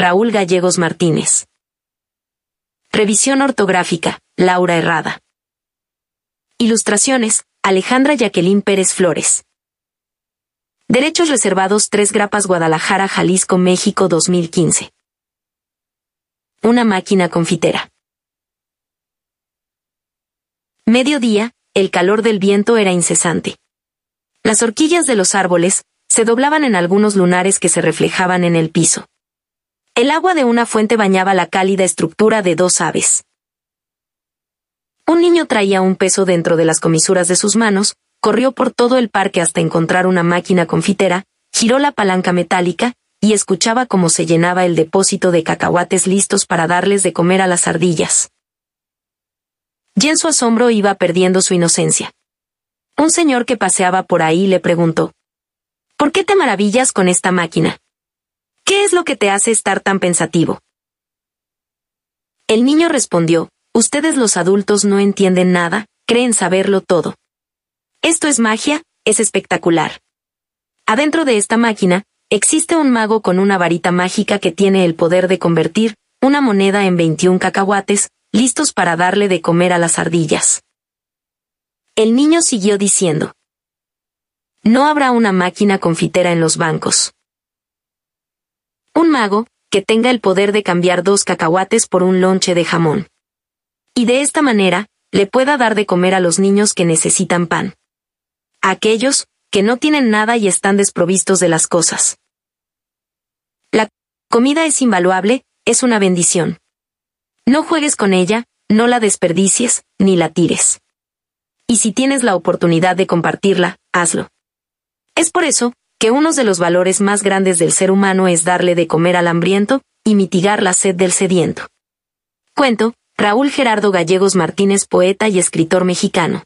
Raúl Gallegos Martínez. Revisión ortográfica, Laura Herrada. Ilustraciones, Alejandra Jacqueline Pérez Flores. Derechos reservados 3 Grapas Guadalajara, Jalisco, México 2015. Una máquina confitera. Mediodía, el calor del viento era incesante. Las horquillas de los árboles se doblaban en algunos lunares que se reflejaban en el piso. El agua de una fuente bañaba la cálida estructura de dos aves. Un niño traía un peso dentro de las comisuras de sus manos, corrió por todo el parque hasta encontrar una máquina confitera, giró la palanca metálica, y escuchaba cómo se llenaba el depósito de cacahuates listos para darles de comer a las ardillas. Y en su asombro iba perdiendo su inocencia. Un señor que paseaba por ahí le preguntó, ¿Por qué te maravillas con esta máquina? ¿Qué es lo que te hace estar tan pensativo? El niño respondió, Ustedes los adultos no entienden nada, creen saberlo todo. Esto es magia, es espectacular. Adentro de esta máquina, existe un mago con una varita mágica que tiene el poder de convertir una moneda en 21 cacahuates, listos para darle de comer a las ardillas. El niño siguió diciendo. No habrá una máquina confitera en los bancos. Un mago, que tenga el poder de cambiar dos cacahuates por un lonche de jamón. Y de esta manera, le pueda dar de comer a los niños que necesitan pan aquellos que no tienen nada y están desprovistos de las cosas. La comida es invaluable, es una bendición. No juegues con ella, no la desperdicies, ni la tires. Y si tienes la oportunidad de compartirla, hazlo. Es por eso, que uno de los valores más grandes del ser humano es darle de comer al hambriento, y mitigar la sed del sediento. Cuento, Raúl Gerardo Gallegos Martínez, poeta y escritor mexicano.